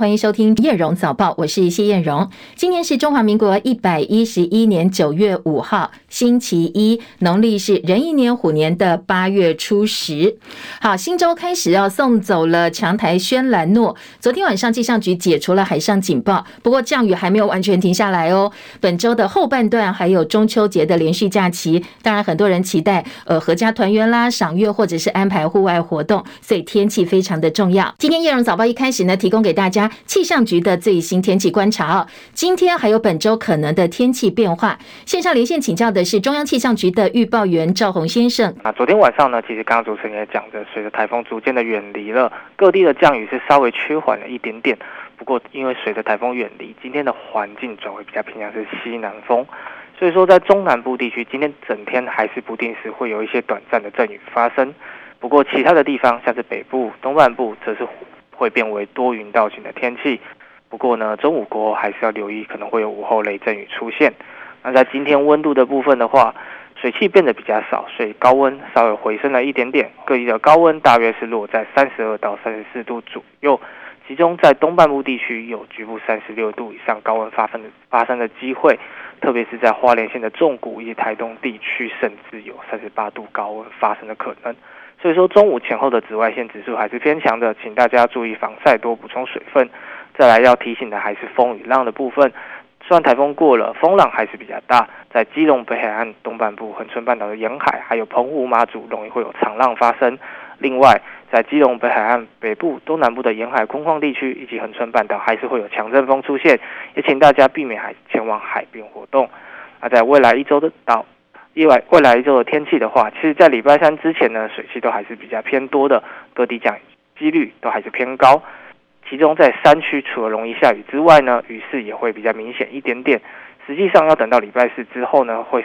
欢迎收听叶荣早报，我是谢燕荣。今天是中华民国一百一十一年九月五号，星期一，农历是壬寅年虎年的八月初十。好，新周开始要送走了强台轩兰诺。昨天晚上气象局解除了海上警报，不过降雨还没有完全停下来哦。本周的后半段还有中秋节的连续假期，当然很多人期待呃合家团圆啦、赏月或者是安排户外活动，所以天气非常的重要。今天叶荣早报一开始呢，提供给大家。气象局的最新天气观察哦，今天还有本周可能的天气变化。线上连线请教的是中央气象局的预报员赵宏先生。啊，昨天晚上呢，其实刚刚主持人也讲的，随着台风逐渐的远离了，各地的降雨是稍微趋缓了一点点。不过，因为随着台风远离，今天的环境转为比较偏向是西南风，所以说在中南部地区，今天整天还是不定时会有一些短暂的阵雨发生。不过，其他的地方像是北部、东半部，则是。会变为多云到晴的天气，不过呢，中午过后还是要留意可能会有午后雷阵雨出现。那在今天温度的部分的话，水汽变得比较少，所以高温稍微回升了一点点。各地的高温大约是落在三十二到三十四度左右，其中在东半部地区有局部三十六度以上高温发生的发生的机会，特别是在花莲县的纵谷以及台东地区，甚至有三十八度高温发生的可能。所以说，中午前后的紫外线指数还是偏强的，请大家注意防晒，多补充水分。再来要提醒的还是风与浪的部分，虽然台风过了，风浪还是比较大，在基隆北海岸东半部、恒春半岛的沿海，还有澎湖、马祖，容易会有长浪发生。另外，在基隆北海岸北部、东南部的沿海空旷地区以及恒春半岛，还是会有强阵风出现，也请大家避免海前往海边活动。那在未来一周的到。意外未来一周天气的话，其实，在礼拜三之前呢，水汽都还是比较偏多的，各地降几率都还是偏高。其中在山区，除了容易下雨之外呢，雨势也会比较明显一点点。实际上，要等到礼拜四之后呢，会。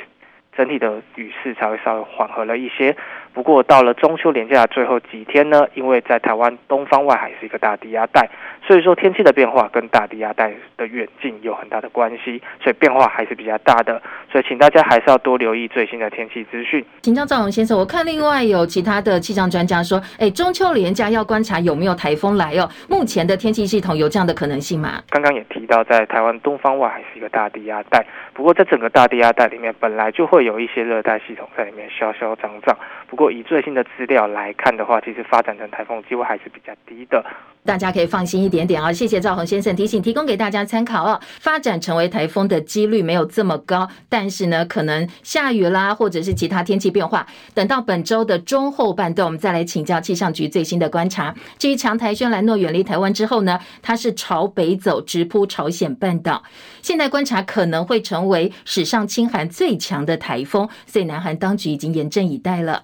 整体的雨势才会稍微缓和了一些，不过到了中秋连假的最后几天呢，因为在台湾东方外海是一个大低压带，所以说天气的变化跟大低压带的远近有很大的关系，所以变化还是比较大的，所以请大家还是要多留意最新的天气资讯。请教赵宏先生，我看另外有其他的气象专家说，哎，中秋连假要观察有没有台风来哦，目前的天气系统有这样的可能性吗？刚刚也提到，在台湾东方外海是一个大低压带，不过在整个大低压带里面本来就会。有一些热带系统在里面消消长长，不过以最新的资料来看的话，其实发展成台风机会还是比较低的。大家可以放心一点点啊！谢谢赵宏先生提醒，提供给大家参考哦。发展成为台风的几率没有这么高，但是呢，可能下雨啦，或者是其他天气变化。等到本周的中后半段，我们再来请教气象局最新的观察。至于强台轩兰诺远离台湾之后呢，它是朝北走，直扑朝鲜半岛。现在观察可能会成为史上轻寒最强的台风，所以南韩当局已经严阵以待了。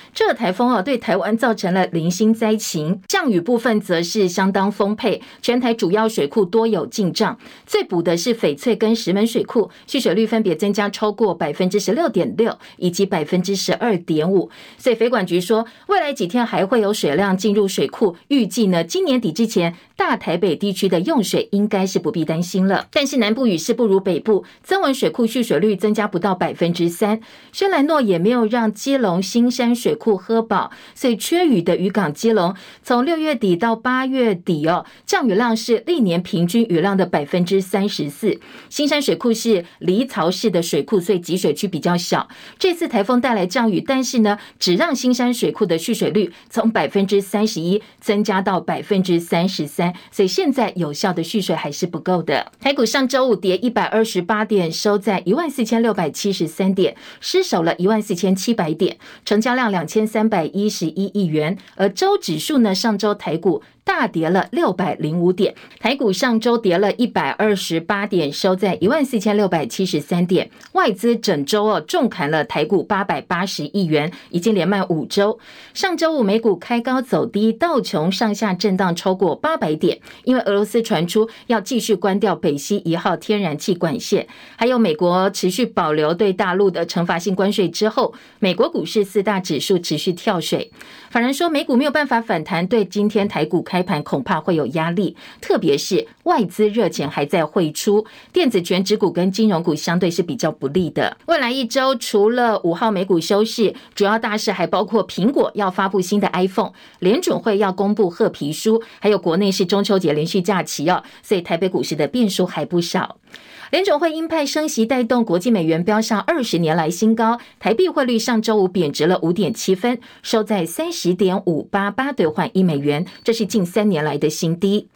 这个台风啊，对台湾造成了零星灾情，降雨部分则是相当丰沛，全台主要水库多有进账。最补的是翡翠跟石门水库，蓄水率分别增加超过百分之十六点六以及百分之十二点五。所以飞管局说，未来几天还会有水量进入水库，预计呢，今年底之前，大台北地区的用水应该是不必担心了。但是南部雨势不如北部，曾文水库蓄水率增加不到百分之三，轩岚诺也没有让基隆新山水库喝饱，所以缺雨的渔港基隆，从六月底到八月底哦，降雨量是历年平均雨量的百分之三十四。新山水库是离槽式的水库，所以集水区比较小。这次台风带来降雨，但是呢，只让新山水库的蓄水率从百分之三十一增加到百分之三十三，所以现在有效的蓄水还是不够的。台股上周五跌一百二十八点，收在一万四千六百七十三点，失守了一万四千七百点，成交量两千三百一十一亿元，而周指数呢，上周台股。大跌了六百零五点，台股上周跌了一百二十八点，收在一万四千六百七十三点。外资整周哦重砍了台股八百八十亿元，已经连卖五周。上周五美股开高走低，道琼上下震荡超过八百点，因为俄罗斯传出要继续关掉北溪一号天然气管线，还有美国持续保留对大陆的惩罚性关税之后，美国股市四大指数持续跳水。法人说美股没有办法反弹，对今天台股。开盘恐怕会有压力，特别是外资热钱还在汇出，电子全指股跟金融股相对是比较不利的。未来一周除了五号美股休市，主要大事还包括苹果要发布新的 iPhone，联准会要公布褐皮书，还有国内是中秋节连续假期哦，所以台北股市的变数还不少。联准会鹰派升息带动国际美元飙上二十年来新高，台币汇率上周五贬值了五点七分，收在三十点五八八兑换一美元，这是近三年来的新低。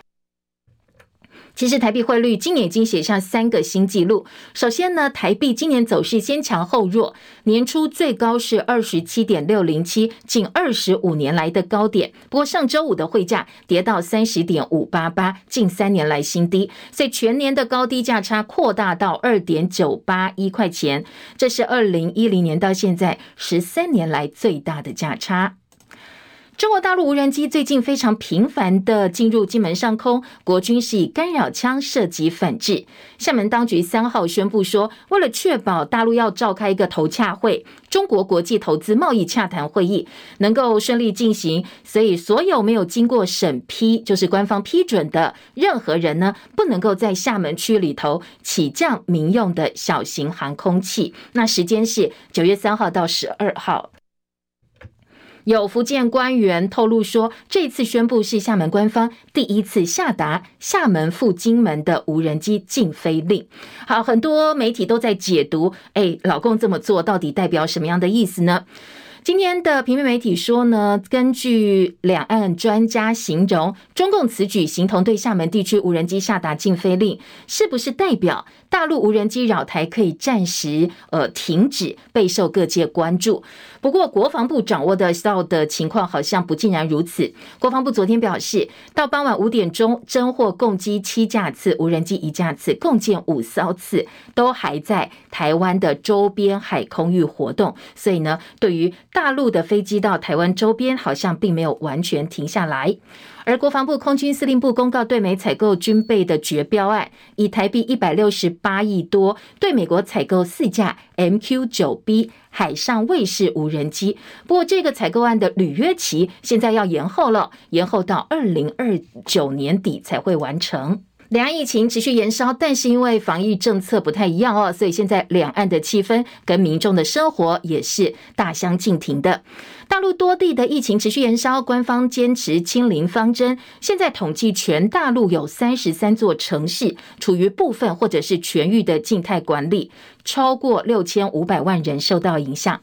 其实台币汇率今年已经写下三个新纪录。首先呢，台币今年走势先强后弱，年初最高是二十七点六零七，近二十五年来的高点。不过上周五的汇价跌到三十点五八八，近三年来新低，所以全年的高低价差扩大到二点九八一块钱，这是二零一零年到现在十三年来最大的价差。中国大陆无人机最近非常频繁地进入金门上空，国军是以干扰枪射击反制。厦门当局三号宣布说，为了确保大陆要召开一个投洽会，中国国际投资贸易洽谈会议能够顺利进行，所以所有没有经过审批，就是官方批准的任何人呢，不能够在厦门区里头起降民用的小型航空器。那时间是九月三号到十二号。有福建官员透露说，这次宣布是厦门官方第一次下达厦门赴金门的无人机禁飞令。好，很多媒体都在解读，哎，老共这么做到底代表什么样的意思呢？今天的平面媒体说呢，根据两岸专家形容，中共此举形同对厦门地区无人机下达禁飞令，是不是代表大陆无人机扰台可以暂时呃停止，备受各界关注。不过国防部掌握的到的情况好像不尽然如此。国防部昨天表示，到傍晚五点钟，侦获共机七架次，无人机一架次，共建五艘次，都还在台湾的周边海空域活动。所以呢，对于大陆的飞机到台湾周边，好像并没有完全停下来。而国防部空军司令部公告对美采购军备的决标案，以台币一百六十八亿多对美国采购四架 MQ 九 B 海上卫士无人机。不过，这个采购案的履约期现在要延后了，延后到二零二九年底才会完成。两岸疫情持续延烧，但是因为防疫政策不太一样哦，所以现在两岸的气氛跟民众的生活也是大相径庭的。大陆多地的疫情持续延烧，官方坚持清零方针。现在统计，全大陆有三十三座城市处于部分或者是全域的静态管理，超过六千五百万人受到影响。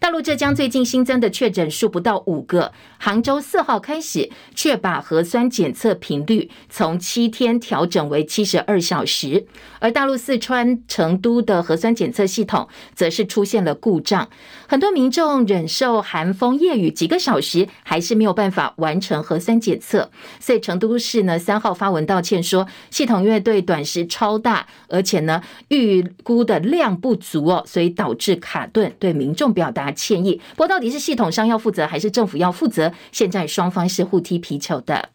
大陆浙江最近新增的确诊数不到五个，杭州四号开始却把核酸检测频率从七天调整为七十二小时，而大陆四川成都的核酸检测系统则是出现了故障，很多民众忍受寒风夜雨几个小时，还是没有办法完成核酸检测，所以成都市呢三号发文道歉说，系统因为对短时超大，而且呢预估的量不足哦，所以导致卡顿，对民众表达歉意，不过到底是系统上要负责还是政府要负责？现在双方是互踢皮球的。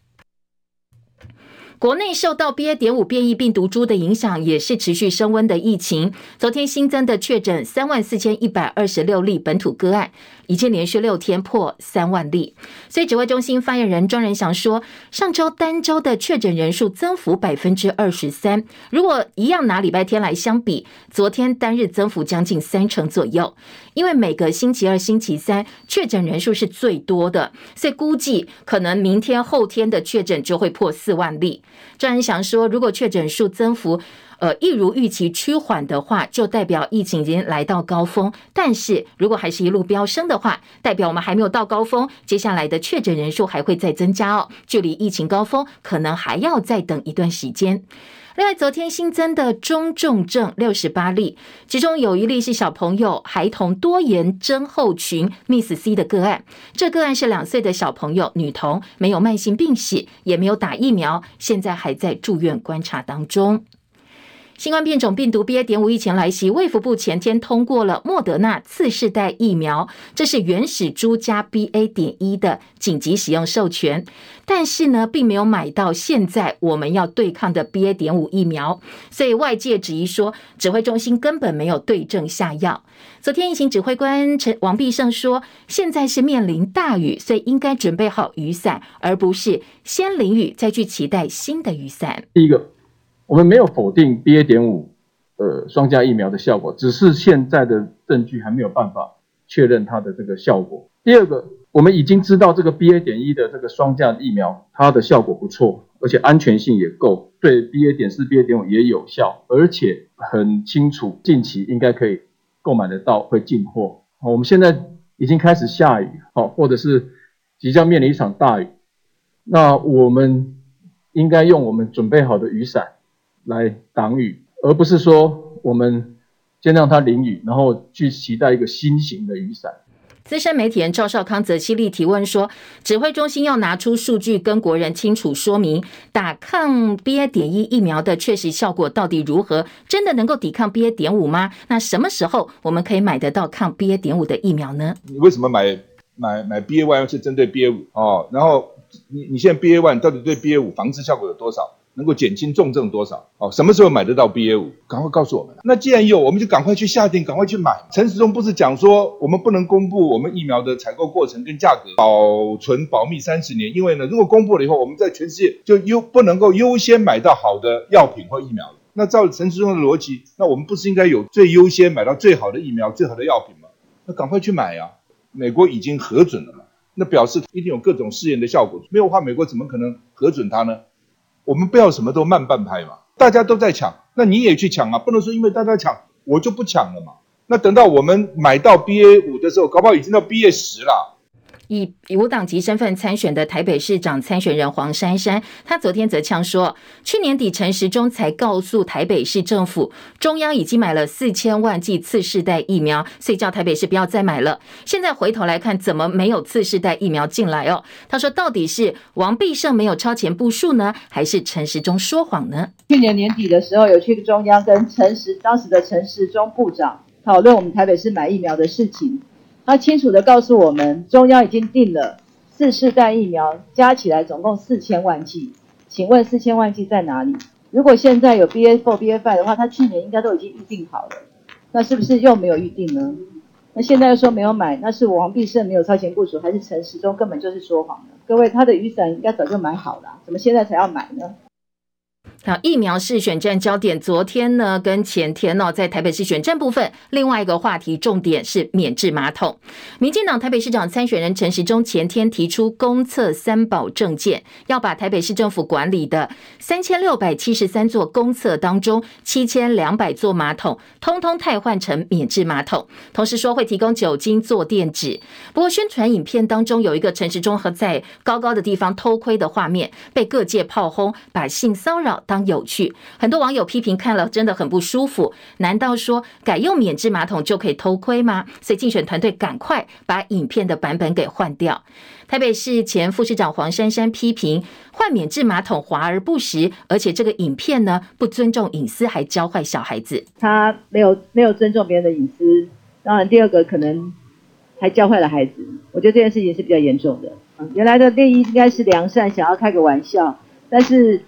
国内受到 BA. 点五变异病毒株的影响，也是持续升温的疫情。昨天新增的确诊三万四千一百二十六例本土个案，已经连续六天破三万例。所以指挥中心发言人庄人祥说，上周单周的确诊人数增幅百分之二十三，如果一样拿礼拜天来相比，昨天单日增幅将近三成左右。因为每个星期二、星期三确诊人数是最多的，所以估计可能明天、后天的确诊就会破四万例。庄人祥说，如果确诊数增幅，呃，一如预期趋缓的话，就代表疫情已经来到高峰；但是如果还是一路飙升的话，代表我们还没有到高峰，接下来的确诊人数还会再增加哦，距离疫情高峰可能还要再等一段时间。另外，昨天新增的中重症六十八例，其中有一例是小朋友孩童多言症候群 Miss C 的个案。这个案是两岁的小朋友，女童，没有慢性病史，也没有打疫苗，现在还在住院观察当中。新冠变种病毒 BA. 点五疫情来袭，卫福部前天通过了莫德纳次世代疫苗，这是原始株加 BA. 点一的紧急使用授权，但是呢，并没有买到现在我们要对抗的 BA. 点五疫苗，所以外界质疑说，指挥中心根本没有对症下药。昨天疫情指挥官陈王必胜说，现在是面临大雨，所以应该准备好雨伞，而不是先淋雨再去期待新的雨伞。第一个。我们没有否定 BA. 点五呃双价疫苗的效果，只是现在的证据还没有办法确认它的这个效果。第二个，我们已经知道这个 BA. 点一的这个双价疫苗，它的效果不错，而且安全性也够，对 BA. 点四、BA. 点五也有效，而且很清楚，近期应该可以购买得到，会进货。我们现在已经开始下雨，好，或者是即将面临一场大雨，那我们应该用我们准备好的雨伞。来挡雨，而不是说我们先让它淋雨，然后去期待一个新型的雨伞。资深媒体人赵少康则犀利提问说：“指挥中心要拿出数据跟国人清楚说明，打抗 BA. 点一疫苗的确实效果到底如何？真的能够抵抗 BA. 点五吗？那什么时候我们可以买得到抗 BA. 点五的疫苗呢？”你为什么买买买 BA one 是针对 BA 五哦？然后你你现在 BA one 到底对 BA 五防治效果有多少？能够减轻重症多少？哦，什么时候买得到 BA 五？赶快告诉我们。那既然有，我们就赶快去下定，赶快去买。陈时中不是讲说，我们不能公布我们疫苗的采购过程跟价格，保存保密三十年。因为呢，如果公布了以后，我们在全世界就优不能够优先买到好的药品或疫苗。那照陈时中的逻辑，那我们不是应该有最优先买到最好的疫苗、最好的药品吗？那赶快去买呀！美国已经核准了嘛，那表示一定有各种试验的效果。没有话，美国怎么可能核准它呢？我们不要什么都慢半拍嘛，大家都在抢，那你也去抢啊，不能说因为大家抢我就不抢了嘛。那等到我们买到 BA 五的时候，搞不好已经到 BA 十了。以无党籍身份参选的台北市长参选人黄珊珊，他昨天则呛说，去年底陈时中才告诉台北市政府，中央已经买了四千万剂次世代疫苗，所以叫台北市不要再买了。现在回头来看，怎么没有次世代疫苗进来哦？他说，到底是王必胜没有超前部署呢，还是陈时中说谎呢？去年年底的时候，有去中央跟陈时当时的陈时中部长讨论我们台北市买疫苗的事情。他清楚地告诉我们，中央已经订了四世代疫苗，加起来总共四千万剂。请问四千万剂在哪里？如果现在有 BA4、BA5 的话，他去年应该都已经预定好了，那是不是又没有预定呢？那现在又说没有买，那是王必胜没有超前部署，还是陈时中根本就是说谎呢？各位，他的雨伞应该早就买好了，怎么现在才要买呢？好，疫苗是选战焦点。昨天呢，跟前天呢，在台北市选战部分，另外一个话题重点是免治马桶。民进党台北市长参选人陈时中前天提出公厕三保证件，要把台北市政府管理的三千六百七十三座公厕当中七千两百座马桶，通通汰换成免治马桶。同时说会提供酒精坐垫纸。不过宣传影片当中有一个陈时中和在高高的地方偷窥的画面，被各界炮轰，把性骚扰当有趣，很多网友批评看了真的很不舒服。难道说改用免治马桶就可以偷窥吗？所以竞选团队赶快把影片的版本给换掉。台北市前副市长黄珊珊批评换免治马桶华而不实，而且这个影片呢不尊重隐私，还教坏小孩子。他没有没有尊重别人的隐私，当然第二个可能还教坏了孩子。我觉得这件事情是比较严重的。原来的利益应该是良善，想要开个玩笑，但是。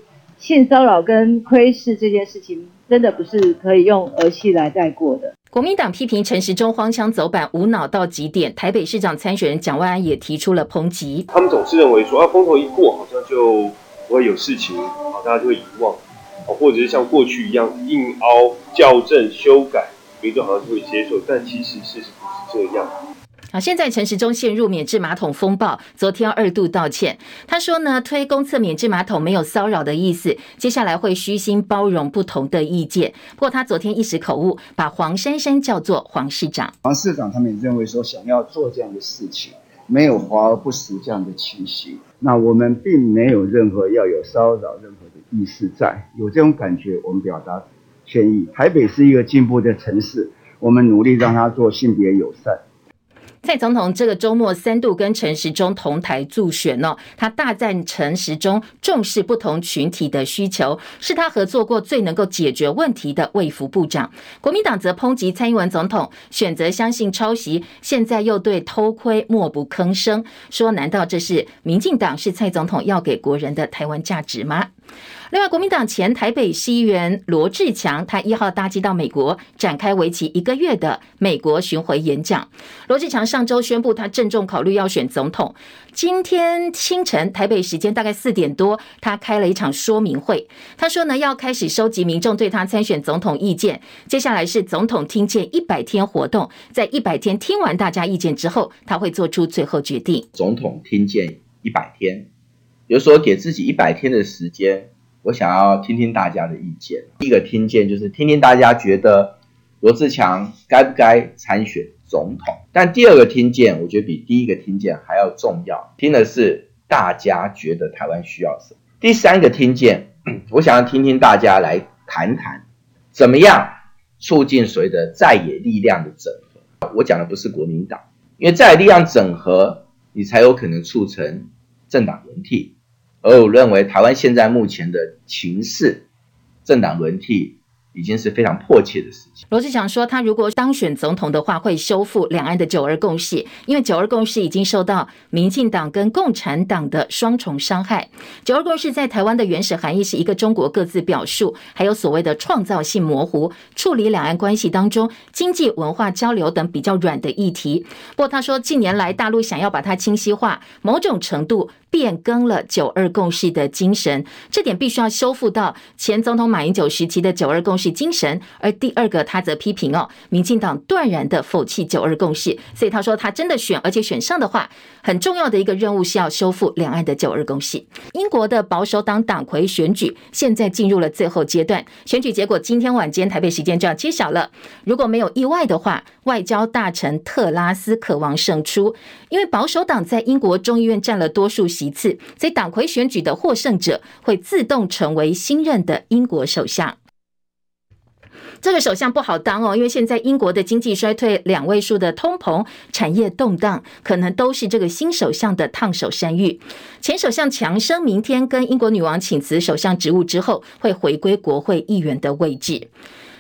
性骚扰跟窥视这件事情，真的不是可以用儿戏来带过的。国民党批评陈时中荒腔走板、无脑到极点。台北市长参选人蒋万安也提出了抨击。他们总是认为说啊，风头一过，好像就不会有事情，好，大家就会遗忘，或者是像过去一样硬凹、校正、修改，民众好像就会接受。但其实事实不是这样。好，现在陈时中陷入免治马桶风暴，昨天二度道歉。他说呢，推公厕免治马桶没有骚扰的意思，接下来会虚心包容不同的意见。不过他昨天一时口误，把黄珊珊叫做黄市长。黄市长他们也认为说，想要做这样的事情，没有华而不实这样的情形。那我们并没有任何要有骚扰任何的意思在，有这种感觉，我们表达歉意。台北是一个进步的城市，我们努力让它做性别友善。蔡总统这个周末三度跟陈时中同台助选哦，他大赞陈时中重视不同群体的需求，是他合作过最能够解决问题的卫福部长。国民党则抨击蔡英文总统选择相信抄袭，现在又对偷窥默不吭声，说难道这是民进党是蔡总统要给国人的台湾价值吗？另外，国民党前台北市议员罗志强，他一号搭机到美国，展开为期一个月的美国巡回演讲。罗志强上周宣布，他郑重考虑要选总统。今天清晨台北时间大概四点多，他开了一场说明会。他说呢，要开始收集民众对他参选总统意见。接下来是总统听见一百天活动，在一百天听完大家意见之后，他会做出最后决定。总统听见一百天，有时候给自己一百天的时间。我想要听听大家的意见。第一个听见就是听听大家觉得罗志强该不该参选总统。但第二个听见，我觉得比第一个听见还要重要。听的是大家觉得台湾需要什么。第三个听见，我想要听听大家来谈谈，怎么样促进所谓的在野力量的整合。我讲的不是国民党，因为在野力量整合，你才有可能促成政党轮替。而我认为，台湾现在目前的情势，政党轮替。已经是非常迫切的事。罗志祥说，他如果当选总统的话，会修复两岸的九二共识，因为九二共识已经受到民进党跟共产党的双重伤害。九二共识在台湾的原始含义是一个中国各自表述，还有所谓的创造性模糊，处理两岸关系当中经济文化交流等比较软的议题。不过他说，近年来大陆想要把它清晰化，某种程度变更了九二共识的精神，这点必须要修复到前总统马英九时期的九二共识。精神，而第二个他则批评哦，民进党断然的否弃九二共识，所以他说他真的选，而且选上的话，很重要的一个任务是要修复两岸的九二共识。英国的保守党党魁选举现在进入了最后阶段，选举结果今天晚间台北时间就要揭晓了。如果没有意外的话，外交大臣特拉斯渴望胜出，因为保守党在英国众议院占了多数席次，所以党魁选举的获胜者会自动成为新任的英国首相。这个首相不好当哦，因为现在英国的经济衰退、两位数的通膨、产业动荡，可能都是这个新首相的烫手山芋。前首相强生明天跟英国女王请辞首相职务之后，会回归国会议员的位置。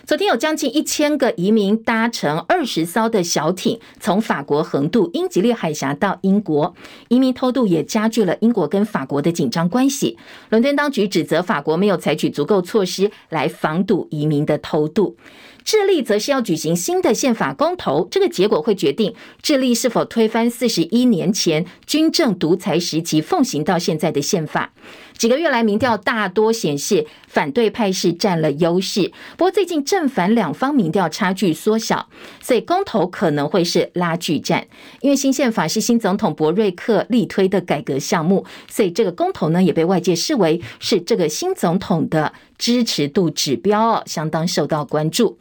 昨天有将近一千个移民搭乘二十艘的小艇，从法国横渡英吉利海峡到英国。移民偷渡也加剧了英国跟法国的紧张关系。伦敦当局指责法国没有采取足够措施来防堵移民的偷渡。智利则是要举行新的宪法公投，这个结果会决定智利是否推翻四十一年前军政独裁时期奉行到现在的宪法。几个月来，民调大多显示反对派是占了优势。不过，最近正反两方民调差距缩小，所以公投可能会是拉锯战。因为新宪法是新总统博瑞克力推的改革项目，所以这个公投呢，也被外界视为是这个新总统的支持度指标，相当受到关注。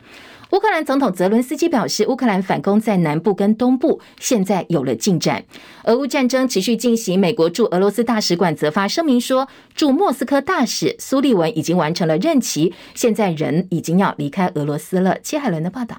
乌克兰总统泽伦斯基表示，乌克兰反攻在南部跟东部现在有了进展。俄乌战争持续进行，美国驻俄罗斯大使馆则发声明说，驻莫斯科大使苏利文已经完成了任期，现在人已经要离开俄罗斯了。切海伦的报道。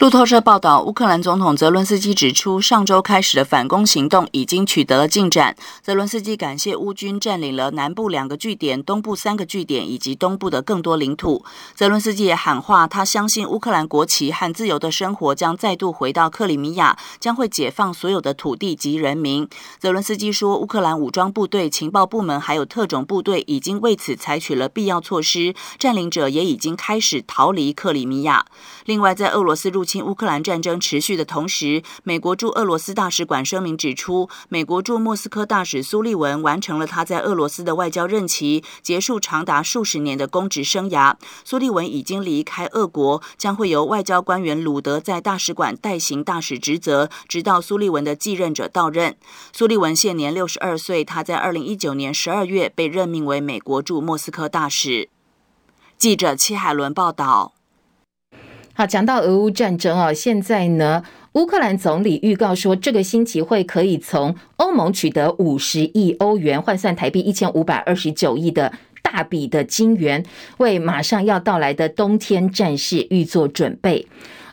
路透社报道，乌克兰总统泽伦斯基指出，上周开始的反攻行动已经取得了进展。泽伦斯基感谢乌军占领了南部两个据点、东部三个据点以及东部的更多领土。泽伦斯基也喊话，他相信乌克兰国旗和自由的生活将再度回到克里米亚，将会解放所有的土地及人民。泽伦斯基说，乌克兰武装部队、情报部门还有特种部队已经为此采取了必要措施，占领者也已经开始逃离克里米亚。另外，在俄罗斯入侵乌克兰战争持续的同时，美国驻俄罗斯大使馆声明指出，美国驻莫斯科大使苏利文完成了他在俄罗斯的外交任期，结束长达数十年的公职生涯。苏利文已经离开俄国，将会由外交官员鲁德在大使馆代行大使职责，直到苏利文的继任者到任。苏利文现年六十二岁，他在二零一九年十二月被任命为美国驻莫斯科大使。记者戚海伦报道。好，讲到俄乌战争啊，现在呢，乌克兰总理预告说，这个星期会可以从欧盟取得五十亿欧元，换算台币一千五百二十九亿的大笔的金元，为马上要到来的冬天战事预做准备。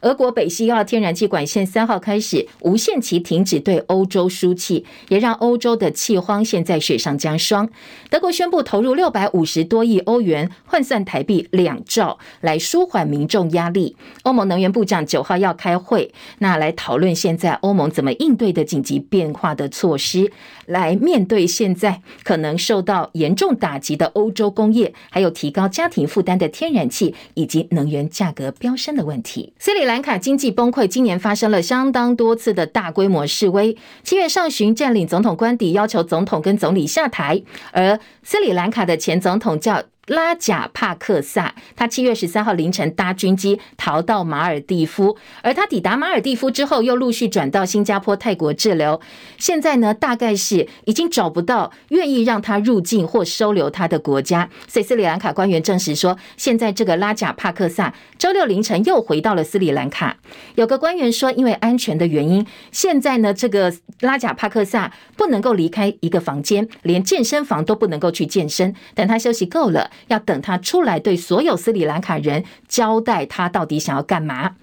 俄俄国北溪一号天然气管线三号开始无限期停止对欧洲输气，也让欧洲的气荒现在雪上加霜。德国宣布投入六百五十多亿欧元，换算台币两兆，来舒缓民众压力。欧盟能源部长九号要开会，那来讨论现在欧盟怎么应对的紧急变化的措施，来面对现在可能受到严重打击的欧洲工业，还有提高家庭负担的天然气以及能源价格飙升的问题。斯里兰卡经济崩溃，今年发生了相当多次的大规模示威。七月上旬占领总统官邸，要求总统跟总理下台。而斯里兰卡的前总统叫拉贾帕克萨，他七月十三号凌晨搭军机逃到马尔地夫，而他抵达马尔地夫之后，又陆续转到新加坡、泰国滞留。现在呢，大概是已经找不到愿意让他入境或收留他的国家。所以斯里兰卡官员证实说，现在这个拉贾帕克萨周六凌晨又回到了斯里兰卡。有个官员说，因为安全的原因，现在呢，这个拉贾帕克萨不能够离开一个房间，连健身房都不能够去健身，等他休息够了。要等他出来，对所有斯里兰卡人交代他到底想要干嘛。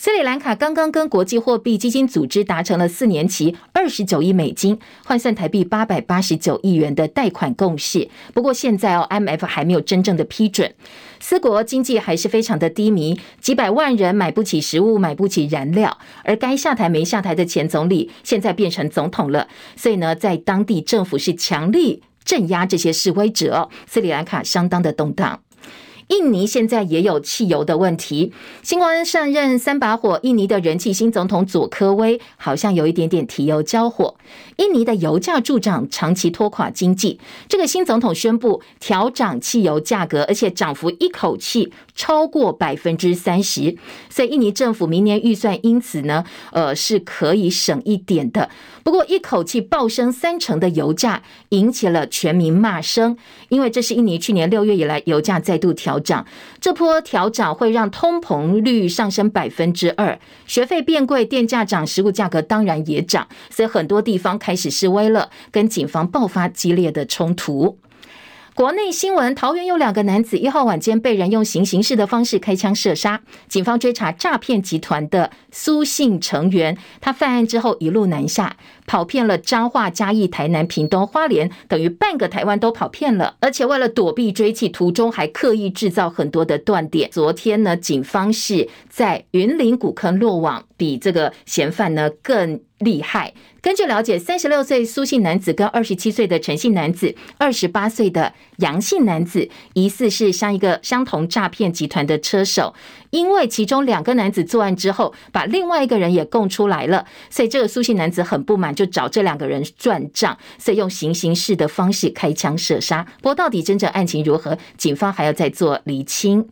斯里兰卡刚刚跟国际货币基金组织达成了四年期二十九亿美金，换算台币八百八十九亿元的贷款共识。不过现在哦，IMF 还没有真正的批准。斯国经济还是非常的低迷，几百万人买不起食物，买不起燃料。而该下台没下台的前总理，现在变成总统了，所以呢，在当地政府是强力。镇压这些示威者，斯里兰卡相当的动荡。印尼现在也有汽油的问题，新官上任三把火，印尼的人气新总统佐科威好像有一点点提油交火。印尼的油价助涨，长期拖垮经济。这个新总统宣布调涨汽油价格，而且涨幅一口气超过百分之三十，所以印尼政府明年预算因此呢，呃，是可以省一点的。不过一口气暴升三成的油价引起了全民骂声，因为这是印尼去年六月以来油价再度调涨，这波调涨会让通膨率上升百分之二，学费变贵，电价涨，食物价格当然也涨，所以很多地方开始示威了，跟警方爆发激烈的冲突。国内新闻：桃园有两个男子一号晚间被人用行刑式的方式开枪射杀，警方追查诈骗集团的苏姓成员，他犯案之后一路南下，跑遍了彰化、嘉义、台南、屏东、花莲，等于半个台湾都跑遍了。而且为了躲避追缉，途中还刻意制造很多的断点。昨天呢，警方是在云林古坑落网，比这个嫌犯呢更厉害。根据了解，三十六岁苏姓男子跟二十七岁的陈姓男子、二十八岁的杨姓男子，疑似是像一个相同诈骗集团的车手。因为其中两个男子作案之后，把另外一个人也供出来了，所以这个苏姓男子很不满，就找这两个人算账，所以用行刑式的方式开枪射杀。不过到底真正案情如何，警方还要再做厘清。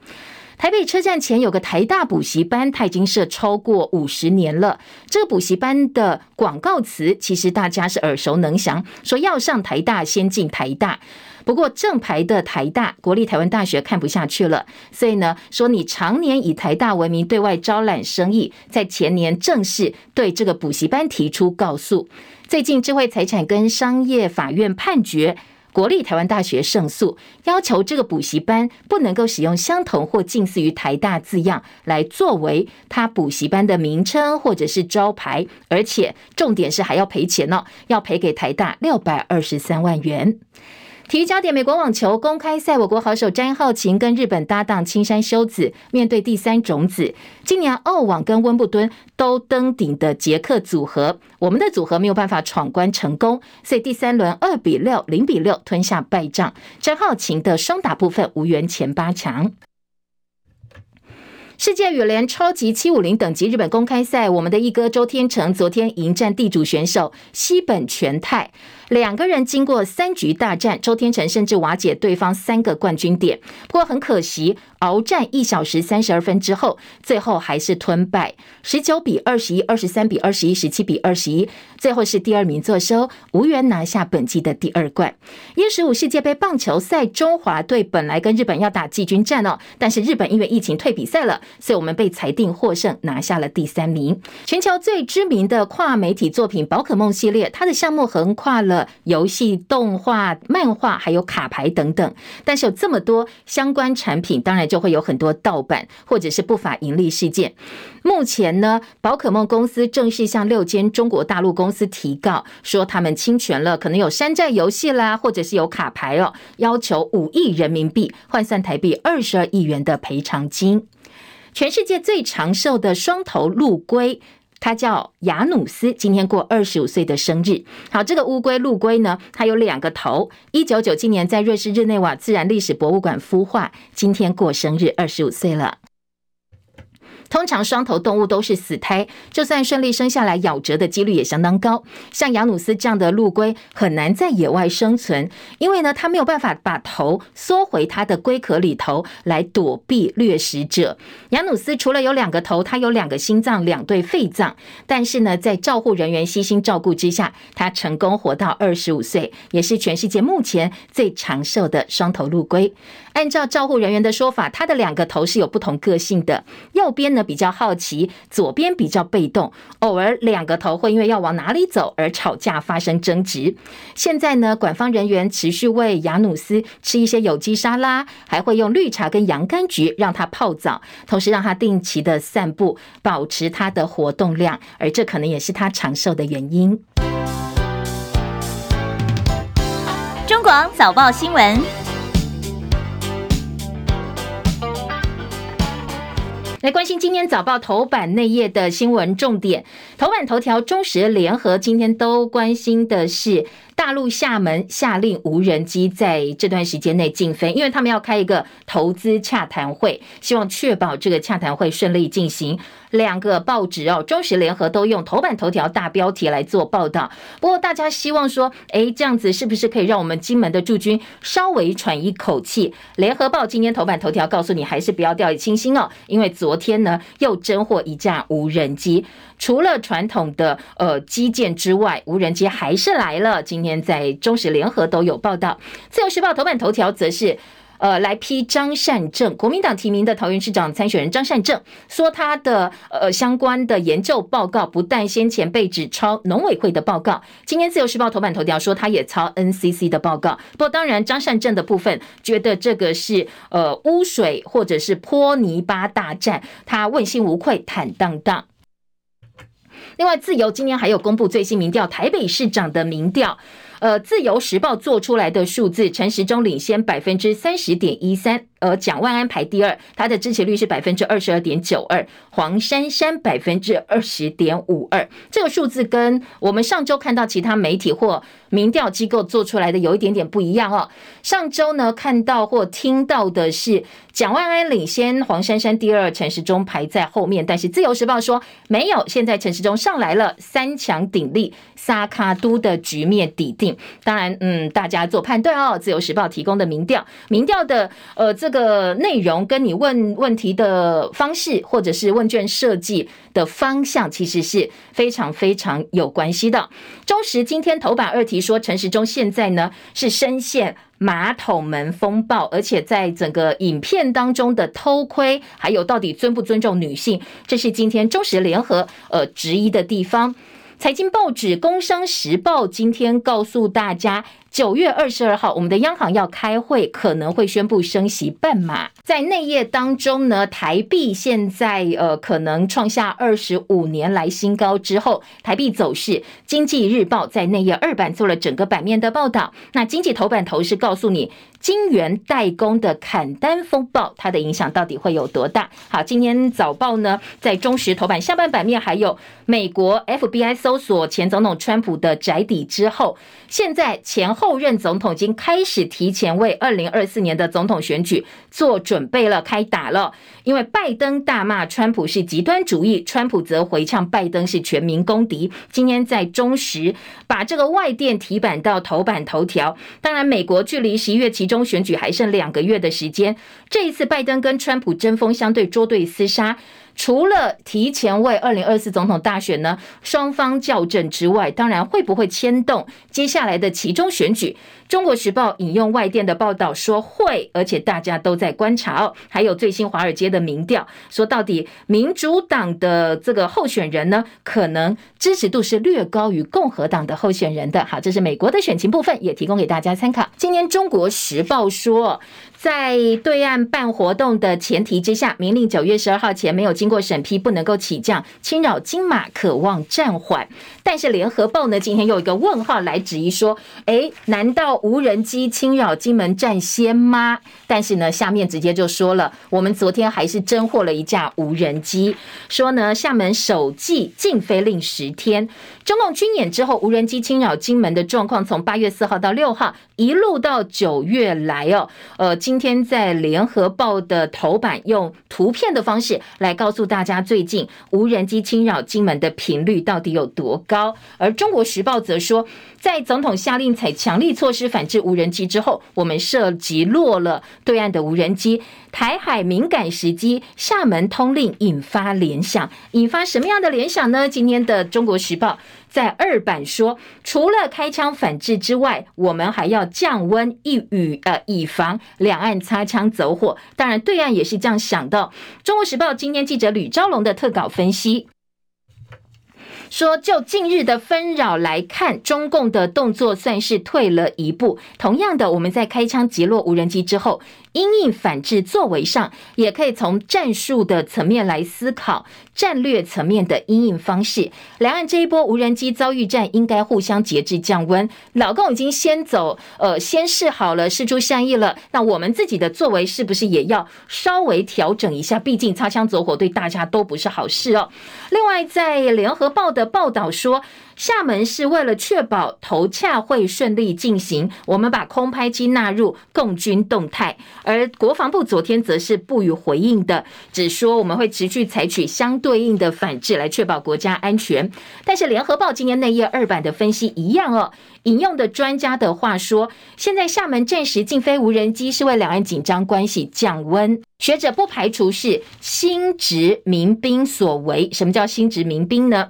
台北车站前有个台大补习班，它已经设超过五十年了。这个补习班的广告词其实大家是耳熟能详，说要上台大，先进台大。不过正牌的台大国立台湾大学看不下去了，所以呢，说你常年以台大为名对外招揽生意，在前年正式对这个补习班提出告诉。最近智慧财产跟商业法院判决。国立台湾大学胜诉，要求这个补习班不能够使用相同或近似于台大字样来作为他补习班的名称或者是招牌，而且重点是还要赔钱哦，要赔给台大六百二十三万元。体育焦点：美国网球公开赛，我国好手詹皓晴跟日本搭档青山修子面对第三种子，今年澳网跟温布敦都登顶的捷克组合，我们的组合没有办法闯关成功，所以第三轮二比六、零比六吞下败仗，詹皓晴的双打部分无缘前八强。世界羽联超级七五零等级日本公开赛，我们的一哥周天成昨天迎战地主选手西本拳太。两个人经过三局大战，周天成甚至瓦解对方三个冠军点。不过很可惜，鏖战一小时三十二分之后，最后还是吞败，十九比二十一、二十三比二十一、十七比二十一，最后是第二名作收，无缘拿下本季的第二冠。一十五世界杯棒球赛，中华队本来跟日本要打季军战哦，但是日本因为疫情退比赛了，所以我们被裁定获胜，拿下了第三名。全球最知名的跨媒体作品宝可梦系列，它的项目横跨。了游戏、动画、漫画，还有卡牌等等。但是有这么多相关产品，当然就都会有很多盗版或者是不法盈利事件。目前呢，宝可梦公司正式向六间中国大陆公司提告，说他们侵权了，可能有山寨游戏啦，或者是有卡牌哦，要求五亿人民币换算台币二十二亿元的赔偿金。全世界最长寿的双头陆龟。他叫雅努斯，今天过二十五岁的生日。好，这个乌龟陆龟呢，它有两个头。一九九七年在瑞士日内瓦自然历史博物馆孵化，今天过生日，二十五岁了。通常双头动物都是死胎，就算顺利生下来，咬折的几率也相当高。像雅努斯这样的陆龟很难在野外生存，因为呢，它没有办法把头缩回它的龟壳里头来躲避掠食者。雅努斯除了有两个头，它有两个心脏、两对肺脏，但是呢，在照护人员悉心照顾之下，它成功活到二十五岁，也是全世界目前最长寿的双头陆龟。按照照护人员的说法，它的两个头是有不同个性的，右边呢比较好奇，左边比较被动，偶尔两个头会因为要往哪里走而吵架发生争执。现在呢，管方人员持续喂雅努斯吃一些有机沙拉，还会用绿茶跟洋甘菊让它泡澡，同时让它定期的散步，保持它的活动量，而这可能也是它长寿的原因。中广早报新闻。来关心今天早报头版内页的新闻重点，头版头条、中时联合今天都关心的是。大陆厦门下令无人机在这段时间内禁飞，因为他们要开一个投资洽谈会，希望确保这个洽谈会顺利进行。两个报纸哦，中时联合都用头版头条大标题来做报道。不过大家希望说，哎，这样子是不是可以让我们金门的驻军稍微喘一口气？联合报今天头版头条告诉你，还是不要掉以轻心哦，因为昨天呢又侦获一架无人机。除了传统的呃基建之外，无人机还是来了。今天在中时联合都有报道，自由时报头版头条则是呃来批张善政，国民党提名的桃园市长参选人张善政，说他的呃相关的研究报告不但先前被指抄农委会的报告，今天自由时报头版头条说他也抄 NCC 的报告。不过当然张善政的部分觉得这个是呃污水或者是泼泥巴大战，他问心无愧，坦荡荡。另外，自由今年还有公布最新民调，台北市长的民调。呃，自由时报做出来的数字，陈时中领先百分之三十点一三，而蒋万安排第二，他的支持率是百分之二十二点九二，黄珊珊百分之二十点五二。这个数字跟我们上周看到其他媒体或民调机构做出来的有一点点不一样哦。上周呢，看到或听到的是蒋万安领先黄珊珊第二，陈时中排在后面，但是自由时报说没有，现在陈时中上来了，三强鼎立，三脚督的局面底定。当然，嗯，大家做判断哦。自由时报提供的民调，民调的呃这这个内容跟你问问题的方式，或者是问卷设计的方向，其实是非常非常有关系的。中时今天头版二题说，陈时中现在呢是深陷马桶门风暴，而且在整个影片当中的偷窥，还有到底尊不尊重女性，这是今天中时联合呃质疑的地方。财经报纸《工商时报》今天告诉大家。九月二十二号，我们的央行要开会，可能会宣布升息半码。在内页当中呢，台币现在呃可能创下二十五年来新高之后，台币走势，经济日报在内页二版做了整个版面的报道。那经济头版头是告诉你，金圆代工的砍单风暴，它的影响到底会有多大？好，今天早报呢，在中时头版下半版面还有美国 FBI 搜索前总统川普的宅邸之后，现在前后。任总统已经开始提前为二零二四年的总统选举做准备了，开打了。因为拜登大骂川普是极端主义，川普则回呛拜登是全民公敌。今天在中时把这个外电提版到头版头条。当然，美国距离十一月期中选举还剩两个月的时间，这一次拜登跟川普针锋相对，捉对厮杀。除了提前为二零二四总统大选呢双方校正之外，当然会不会牵动接下来的其中选举？中国时报引用外电的报道说会，而且大家都在观察哦。还有最新华尔街的民调说，到底民主党的这个候选人呢，可能支持度是略高于共和党的候选人的。好，这是美国的选情部分，也提供给大家参考。今天中国时报说。在对岸办活动的前提之下，明令九月十二号前没有经经过审批，不能够起降，侵扰金马渴望暂缓。但是联合报呢，今天又一个问号来质疑说，诶，难道无人机侵扰金门占先吗？但是呢，下面直接就说了，我们昨天还是侦获了一架无人机，说呢，厦门首季禁飞令十天，中共军演之后，无人机侵扰金门的状况，从八月四号到六号，一路到九月来哦，呃。今天在联合报的头版用图片的方式来告诉诉大家，最近无人机侵扰金门的频率到底有多高。而中国时报则说，在总统下令采强力措施反制无人机之后，我们涉及落了对岸的无人机。台海敏感时机，厦门通令引发联想，引发什么样的联想呢？今天的中国时报。在二版说，除了开枪反制之外，我们还要降温，以与呃以防两岸擦枪走火。当然，对岸也是这样想的。中国时报今天记者吕昭龙的特稿分析说，就近日的纷扰来看，中共的动作算是退了一步。同样的，我们在开枪击落无人机之后。因应反制作为上，也可以从战术的层面来思考战略层面的因应方式。两岸这一波无人机遭遇战，应该互相节制降温。老共已经先走，呃，先示好了，释出善意了。那我们自己的作为是不是也要稍微调整一下？毕竟擦枪走火对大家都不是好事哦。另外，在联合报的报道说。厦门是为了确保投洽会顺利进行，我们把空拍机纳入共军动态。而国防部昨天则是不予回应的，只说我们会持续采取相对应的反制来确保国家安全。但是联合报今天内页二版的分析一样哦，引用的专家的话说，现在厦门暂时禁飞无人机是为两岸紧张关系降温。学者不排除是新殖民兵所为。什么叫新殖民兵呢？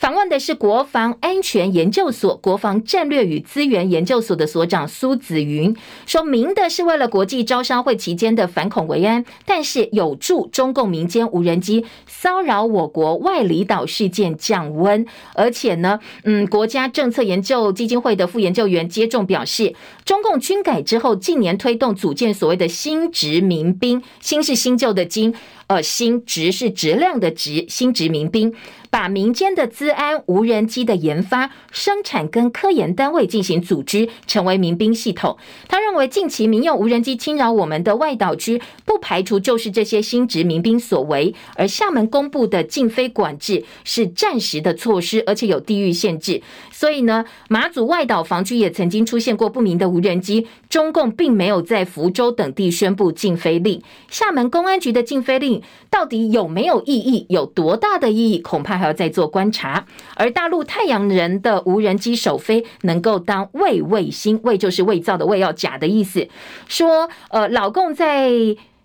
访问的是国防安全研究所国防战略与资源研究所的所长苏子云，说明的是为了国际招商会期间的反恐维安，但是有助中共民间无人机骚扰我国外离岛事件降温。而且呢，嗯，国家政策研究基金会的副研究员接种表示，中共军改之后，近年推动组建所谓的新殖民兵，新是新旧的金。呃，新质是质量的质，新殖民兵把民间的资安、无人机的研发、生产跟科研单位进行组织，成为民兵系统。他认为，近期民用无人机侵扰我们的外岛区，不排除就是这些新殖民兵所为。而厦门公布的禁飞管制是暂时的措施，而且有地域限制。所以呢，马祖外岛防区也曾经出现过不明的无人机，中共并没有在福州等地宣布禁飞令。厦门公安局的禁飞令。到底有没有意义？有多大的意义？恐怕还要再做观察。而大陆太阳人的无人机首飞能够当伪卫星，伪就是伪造的伪，要假的意思。说，呃，老共在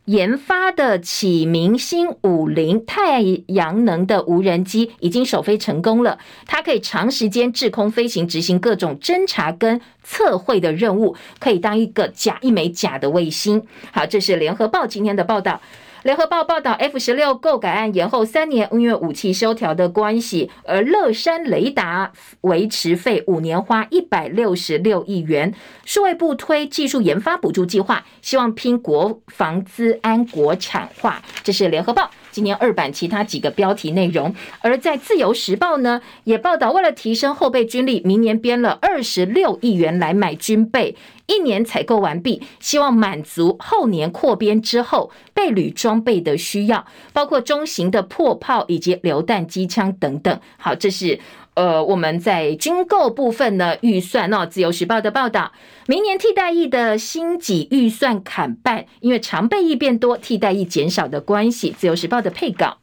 研发的启明星五零太阳能的无人机已经首飞成功了，它可以长时间滞空飞行，执行各种侦察跟测绘的任务，可以当一个假一枚假的卫星。好，这是联合报今天的报道。联合报报道，F 十六购改案延后三年，因为武器修条的关系，而乐山雷达维持费五年花一百六十六亿元。数位部推技术研发补助计划，希望拼国防资安国产化。这是联合报。今年二版其他几个标题内容，而在自由时报呢，也报道为了提升后备军力，明年编了二十六亿元来买军备，一年采购完毕，希望满足后年扩编之后备旅装备的需要，包括中型的破炮以及榴弹机枪等等。好，这是。呃，我们在军购部分呢，预算哦，自由时报的报道，明年替代役的薪级预算砍半，因为常备役变多，替代役减少的关系。自由时报的配稿。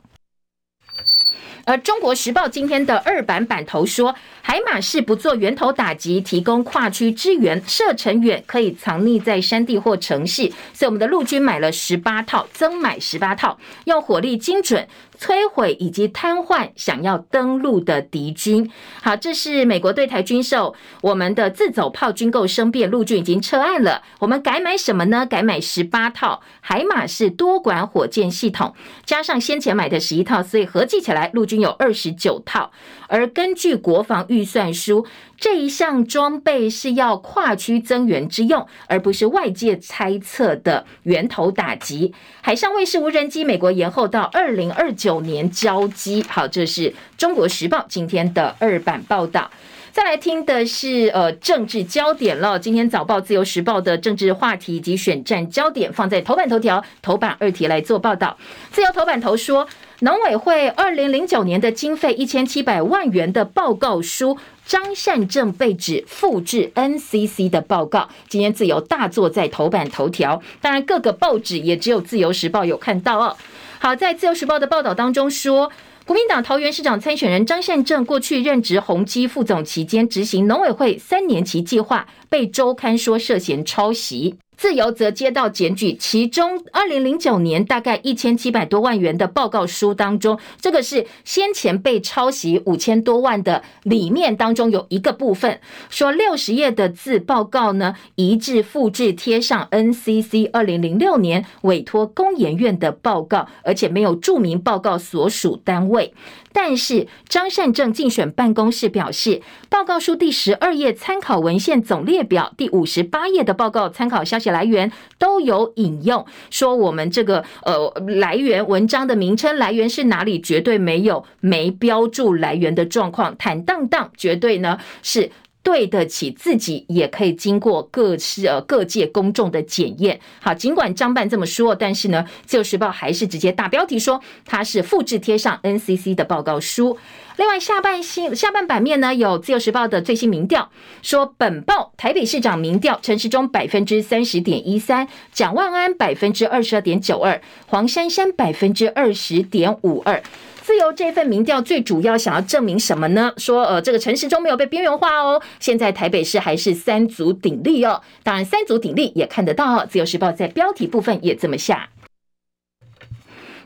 而中国时报今天的二版版头说，海马是不做源头打击，提供跨区支援，射程远，可以藏匿在山地或城市。所以我们的陆军买了十八套，增买十八套，用火力精准。摧毁以及瘫痪想要登陆的敌军。好，这是美国对台军售，我们的自走炮军购生变，陆军已经撤案了。我们改买什么呢？改买十八套海马式多管火箭系统，加上先前买的十一套，所以合计起来，陆军有二十九套。而根据国防预算书，这一项装备是要跨区增援之用，而不是外界猜测的源头打击。海上卫士无人机，美国延后到二零二九年交机。好，这是中国时报今天的二版报道。再来听的是呃政治焦点了。今天早报自由时报的政治话题以及选战焦点放在头版头条、头版二题来做报道。自由头版头说。农委会二零零九年的经费一千七百万元的报告书，张善政被指复制 NCC 的报告。今天自由大作在头版头条，当然各个报纸也只有自由时报有看到哦。好，在自由时报的报道当中说，国民党桃园市长参选人张善政过去任职宏基副总期间，执行农委会三年期计划，被周刊说涉嫌抄袭。自由则接到检举，其中二零零九年大概一千七百多万元的报告书当中，这个是先前被抄袭五千多万的里面当中有一个部分，说六十页的字报告呢，一致复制贴上 NCC 二零零六年委托工研院的报告，而且没有注明报告所属单位。但是张善政竞选办公室表示，报告书第十二页参考文献总列表，第五十八页的报告参考消写来源都有引用，说我们这个呃来源文章的名称来源是哪里，绝对没有没标注来源的状况，坦荡荡，绝对呢是。对得起自己，也可以经过各式呃各界公众的检验。好，尽管张办这么说，但是呢，自由时报还是直接大标题说它是复制贴上 NCC 的报告书。另外，下半新下半版面呢，有自由时报的最新民调，说本报台北市长民调，陈时中百分之三十点一三，蒋万安百分之二十二点九二，黄珊珊百分之二十点五二。自由这份民调最主要想要证明什么呢？说呃，这个城市中没有被边缘化哦。现在台北市还是三足鼎立哦。当然，三足鼎立也看得到哦。自由时报在标题部分也这么下。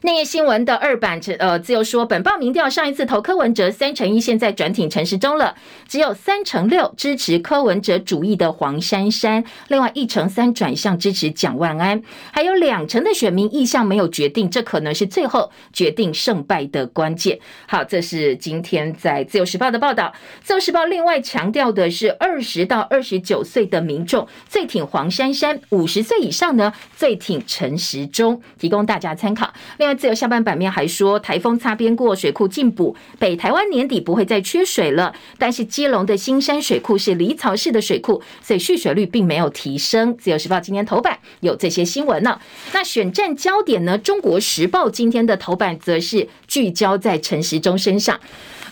内页新闻的二版，呃，自由说，本报民调上一次投柯文哲三成一，现在转挺陈时中了，只有三成六支持柯文哲主义的黄珊珊，另外一成三转向支持蒋万安，还有两成的选民意向没有决定，这可能是最后决定胜败的关键。好，这是今天在自由时报的报道。自由时报另外强调的是，二十到二十九岁的民众最挺黄珊珊，五十岁以上呢最挺陈时中，提供大家参考。另外。自由下半版面还说，台风擦边过，水库进补，北台湾年底不会再缺水了。但是基隆的新山水库是离槽式的水库，所以蓄水率并没有提升。自由时报今天头版有这些新闻呢。那选战焦点呢？中国时报今天的头版则是聚焦在陈时中身上。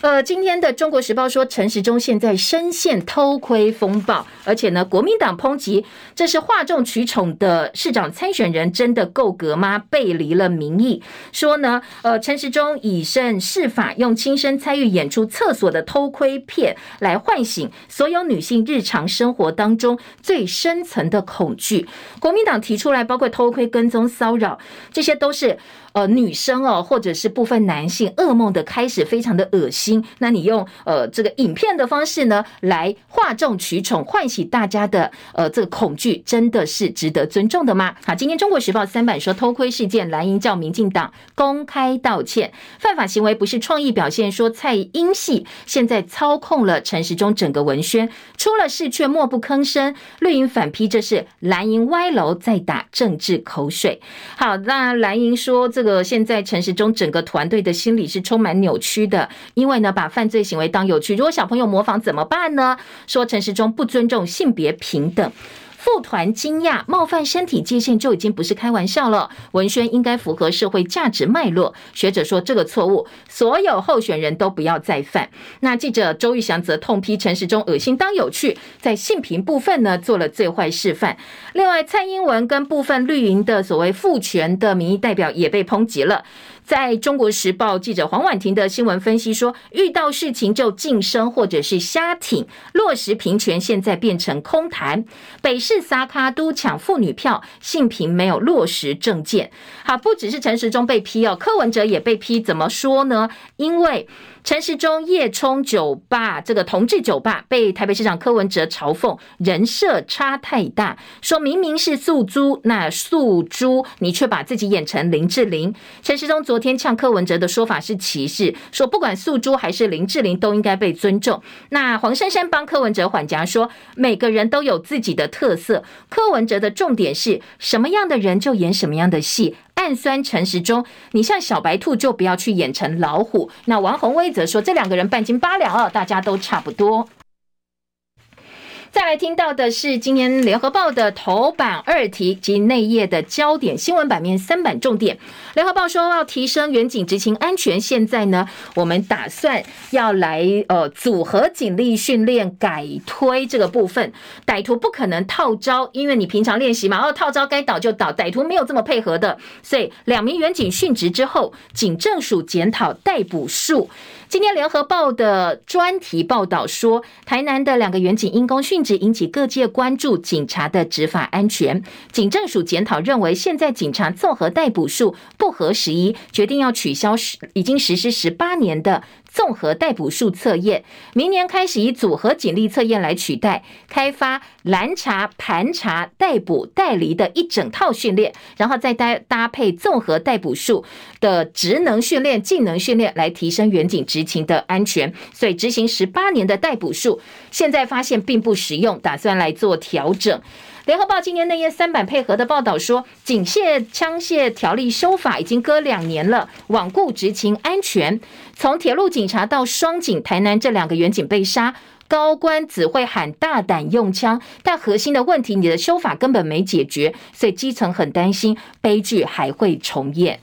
呃，今天的《中国时报》说，陈时中现在深陷偷窥风暴，而且呢，国民党抨击这是哗众取宠的市长参选人，真的够格吗？背离了民意，说呢，呃，陈时中以身试法，用亲身参与演出厕所的偷窥片，来唤醒所有女性日常生活当中最深层的恐惧。国民党提出来，包括偷窥、跟踪、骚扰，这些都是。呃，女生哦，或者是部分男性噩梦的开始，非常的恶心。那你用呃这个影片的方式呢，来哗众取宠，唤起大家的呃这个恐惧，真的是值得尊重的吗？好，今天中国时报三版说偷窥事件，蓝营叫民进党公开道歉，犯法行为不是创意表现。说蔡英系现在操控了陈时中整个文宣，出了事却默不吭声。绿营反批这是蓝营歪楼在打政治口水。好，那蓝营说。这个现在陈时中整个团队的心理是充满扭曲的，因为呢，把犯罪行为当有趣，如果小朋友模仿怎么办呢？说陈时中不尊重性别平等。副团惊讶冒犯身体界限就已经不是开玩笑了，文宣应该符合社会价值脉络。学者说这个错误，所有候选人都不要再犯。那记者周玉祥则痛批陈时中恶心当有趣，在性平部分呢做了最坏示范。另外，蔡英文跟部分绿营的所谓父权的民意代表也被抨击了。在中国时报记者黄婉婷的新闻分析说，遇到事情就噤声或者是瞎挺，落实平权现在变成空谈。北市撒卡都抢妇女票，性平没有落实政见。好，不只是陈时中被批哦，柯文哲也被批，怎么说呢？因为陈世忠夜冲酒吧，这个同志酒吧被台北市长柯文哲嘲讽人设差太大，说明明是诉诸，那诉诸你却把自己演成林志玲。陈世忠昨天呛柯文哲的说法是歧视，说不管诉诸还是林志玲都应该被尊重。那黄珊珊帮柯文哲缓颊说，每个人都有自己的特色，柯文哲的重点是什么样的人就演什么样的戏。暗酸诚实中，你像小白兔就不要去演成老虎。那王宏威则说，这两个人半斤八两哦，大家都差不多。再来听到的是今天联合报的头版二题及内页的焦点新闻版面三版重点。联合报说要提升员警执勤安全，现在呢，我们打算要来呃组合警力训练改推这个部分。歹徒不可能套招，因为你平常练习嘛，哦套招该倒就倒，歹徒没有这么配合的。所以两名员警殉职之后，警政署检讨逮捕数。今天联合报的专题报道说，台南的两个员警因公殉职，引起各界关注警察的执法安全。警政署检讨认为，现在警察综合逮捕数不合时宜，决定要取消已经实施十八年的。综合逮捕术测验，明年开始以组合警力测验来取代，开发拦查、盘查、逮捕、带离的一整套训练，然后再搭搭配综合逮捕术的职能训练、技能训练，来提升远警执勤的安全。所以执行十八年的逮捕术，现在发现并不实用，打算来做调整。联合报今年内页三版配合的报道说，警械枪械条例修法已经搁两年了，罔顾执勤安全。从铁路警察到双警，台南这两个元警被杀，高官只会喊大胆用枪，但核心的问题，你的修法根本没解决，所以基层很担心悲剧还会重演。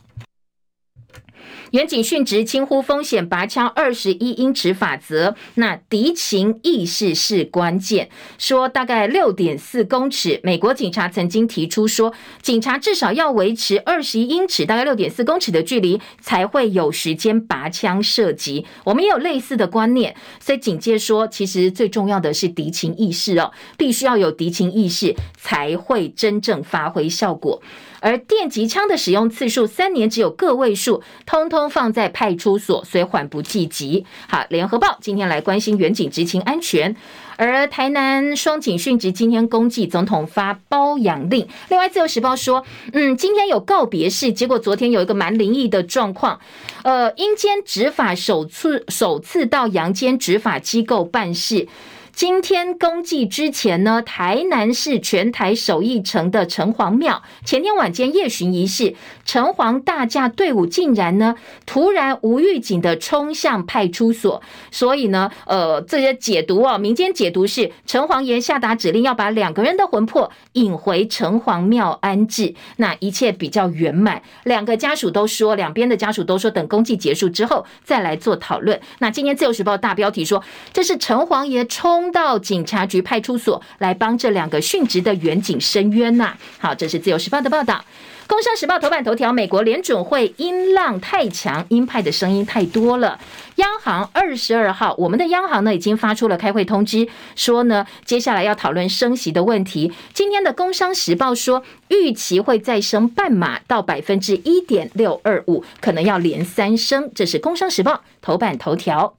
远警殉职轻忽风险，拔枪二十一英尺法则，那敌情意识是关键。说大概六点四公尺，美国警察曾经提出说，警察至少要维持二十一英尺，大概六点四公尺的距离，才会有时间拔枪射击。我们也有类似的观念，所以警界说，其实最重要的是敌情意识哦，必须要有敌情意识，才会真正发挥效果。而电击枪的使用次数三年只有个位数，通通放在派出所，所以缓不济急。好，联合报今天来关心员警执勤安全，而台南双警殉职今天公祭，总统发褒扬令。另外，自由时报说，嗯，今天有告别式，结果昨天有一个蛮灵异的状况，呃，阴间执法首次首次到阳间执法机构办事。今天公祭之前呢，台南市全台首义城的城隍庙前天晚间夜巡仪式，城隍大驾队伍竟然呢突然无预警的冲向派出所，所以呢，呃，这些解读哦，民间解读是城隍爷下达指令要把两个人的魂魄引回城隍庙安置，那一切比较圆满。两个家属都说，两边的家属都说，等公祭结束之后再来做讨论。那今天自由时报大标题说，这是城隍爷冲。到警察局派出所来帮这两个殉职的远警申冤呐！好，这是自由时报的报道。工商时报头版头条：美国联准会鹰浪太强，鹰派的声音太多了。央行二十二号，我们的央行呢已经发出了开会通知，说呢接下来要讨论升息的问题。今天的工商时报说，预期会再升半码到百分之一点六二五，可能要连三升。这是工商时报头版头条。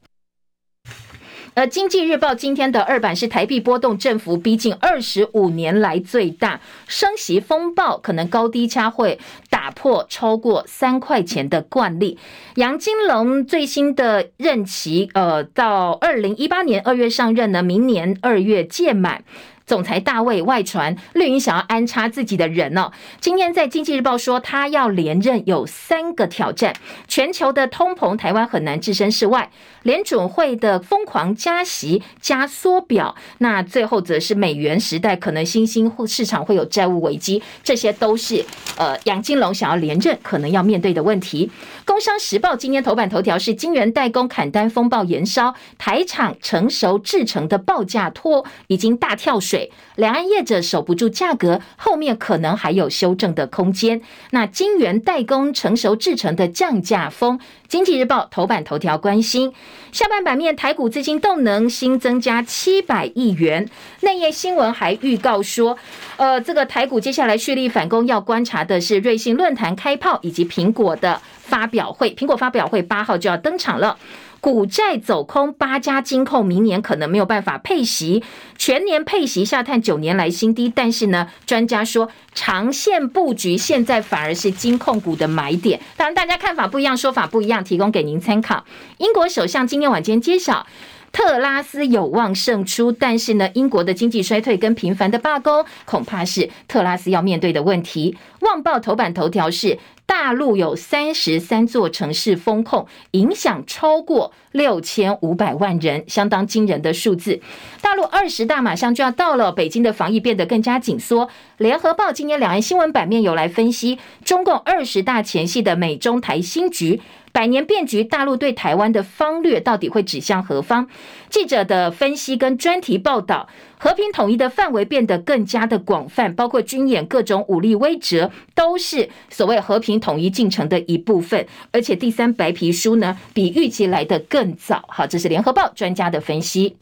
呃《经济日报》今天的二版是台币波动振幅逼近二十五年来最大，升息风暴可能高低差会打破超过三块钱的惯例。杨金龙最新的任期，呃，到二零一八年二月上任呢，明年二月届满。总裁大卫外传绿营想要安插自己的人哦。今天在经济日报说，他要连任有三个挑战：全球的通膨，台湾很难置身事外；联准会的疯狂加息加缩表，那最后则是美元时代可能新兴市场会有债务危机，这些都是呃杨金龙想要连任可能要面对的问题。工商时报今天头版头条是金元代工砍单风暴延烧，台厂成熟制程的报价托已经大跳水。水，两岸业者守不住价格，后面可能还有修正的空间。那晶圆代工成熟制成的降价风，经济日报头版头条关心。下半版面台股资金动能新增加七百亿元，内页新闻还预告说，呃，这个台股接下来蓄力反攻，要观察的是瑞信论坛开炮以及苹果的发表会。苹果发表会八号就要登场了。股债走空，八家金控明年可能没有办法配息，全年配息下探九年来新低。但是呢，专家说长线布局现在反而是金控股的买点。当然，大家看法不一样，说法不一样，提供给您参考。英国首相今天晚间揭晓，特拉斯有望胜出，但是呢，英国的经济衰退跟频繁的罢工，恐怕是特拉斯要面对的问题。《旺报》头版头条是。大陆有三十三座城市封控，影响超过六千五百万人，相当惊人的数字。大陆二十大马上就要到了，北京的防疫变得更加紧缩。联合报今天两岸新闻版面有来分析中共二十大前夕的美中台新局。百年变局，大陆对台湾的方略到底会指向何方？记者的分析跟专题报道，和平统一的范围变得更加的广泛，包括军演、各种武力威慑，都是所谓和平统一进程的一部分。而且第三白皮书呢，比预期来得更早。好，这是联合报专家的分析。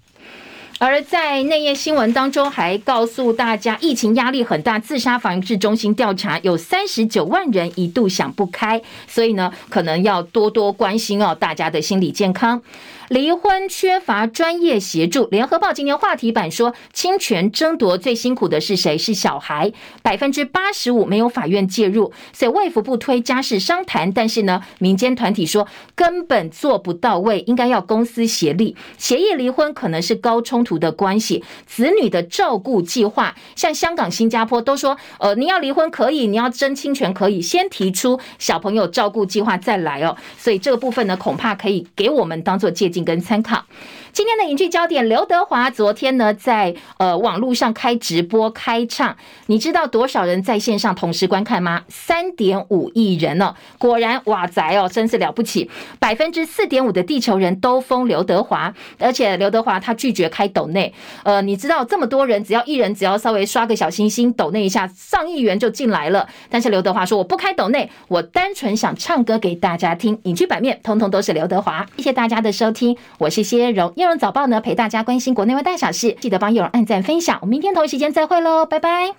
而在内页新闻当中，还告诉大家，疫情压力很大，自杀防治中心调查有三十九万人一度想不开，所以呢，可能要多多关心哦，大家的心理健康。离婚缺乏专业协助，联合报今天话题版说，侵权争夺最辛苦的是谁？是小孩，百分之八十五没有法院介入，所以卫福部推家事商谈，但是呢，民间团体说根本做不到位，应该要公私协力，协议离婚可能是高冲突的关系，子女的照顾计划，像香港、新加坡都说，呃，你要离婚可以，你要争侵权可以，先提出小朋友照顾计划再来哦，所以这个部分呢，恐怕可以给我们当做借鉴跟参考。今天的影剧焦点，刘德华昨天呢在呃网络上开直播开唱，你知道多少人在线上同时观看吗？三点五亿人哦，果然哇塞哦，真是了不起，百分之四点五的地球人都封刘德华，而且刘德华他拒绝开抖内，呃，你知道这么多人，只要一人只要稍微刷个小星星抖内一下，上亿元就进来了。但是刘德华说我不开抖内，我单纯想唱歌给大家听。影剧版面通通都是刘德华，谢谢大家的收听，我是谢荣。内容早报呢，陪大家关心国内外大小事，记得帮叶蓉按赞分享。我们明天同一时间再会喽，拜拜。